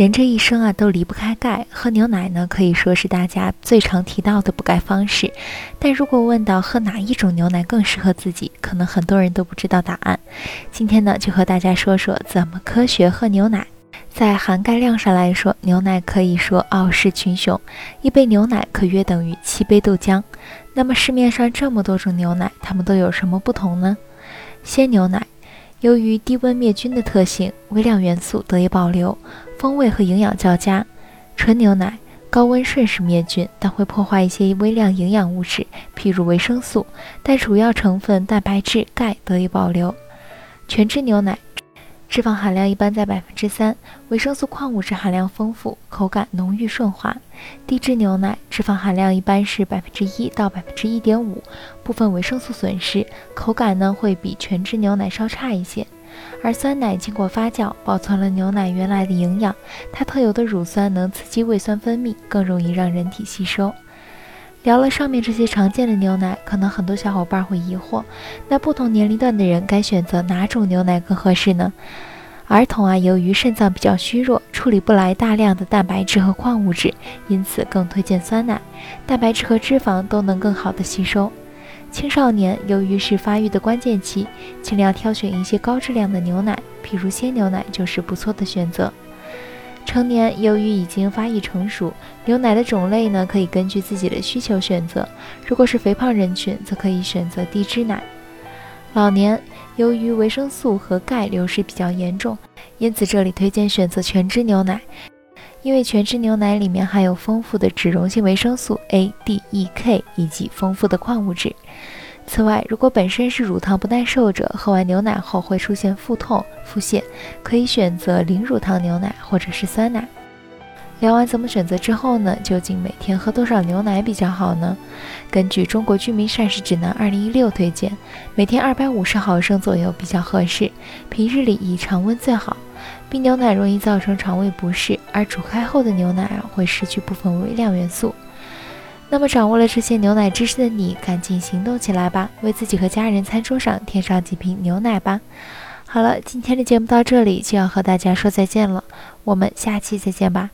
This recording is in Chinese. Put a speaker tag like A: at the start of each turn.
A: 人这一生啊，都离不开钙。喝牛奶呢，可以说是大家最常提到的补钙方式。但如果问到喝哪一种牛奶更适合自己，可能很多人都不知道答案。今天呢，就和大家说说怎么科学喝牛奶。在含钙量上来说，牛奶可以说傲视群雄，一杯牛奶可约等于七杯豆浆。那么市面上这么多种牛奶，它们都有什么不同呢？鲜牛奶。由于低温灭菌的特性，微量元素得以保留，风味和营养较佳。纯牛奶高温瞬时灭菌，但会破坏一些微量营养物质，譬如维生素，但主要成分蛋白质、钙得以保留。全脂牛奶。脂肪含量一般在百分之三，维生素、矿物质含量丰富，口感浓郁顺滑。低脂牛奶脂肪含量一般是百分之一到百分之一点五，部分维生素损失，口感呢会比全脂牛奶稍差一些。而酸奶经过发酵，保存了牛奶原来的营养，它特有的乳酸能刺激胃酸分泌，更容易让人体吸收。聊了上面这些常见的牛奶，可能很多小伙伴会疑惑，那不同年龄段的人该选择哪种牛奶更合适呢？儿童啊，由于肾脏比较虚弱，处理不来大量的蛋白质和矿物质，因此更推荐酸奶，蛋白质和脂肪都能更好的吸收。青少年由于是发育的关键期，尽量挑选一些高质量的牛奶，譬如鲜牛奶就是不错的选择。成年由于已经发育成熟，牛奶的种类呢可以根据自己的需求选择。如果是肥胖人群，则可以选择低脂奶。老年由于维生素和钙流失比较严重，因此这里推荐选择全脂牛奶，因为全脂牛奶里面含有丰富的脂溶性维生素 A、D、E、K 以及丰富的矿物质。此外，如果本身是乳糖不耐受者，喝完牛奶后会出现腹痛、腹泻，可以选择零乳糖牛奶或者是酸奶。聊完怎么选择之后呢？究竟每天喝多少牛奶比较好呢？根据《中国居民膳食指南》二零一六推荐，每天二百五十毫升左右比较合适，平日里以常温最好。冰牛奶容易造成肠胃不适，而煮开后的牛奶啊会失去部分微量元素。那么掌握了这些牛奶知识的你，赶紧行动起来吧，为自己和家人餐桌上添上几瓶牛奶吧。好了，今天的节目到这里就要和大家说再见了，我们下期再见吧。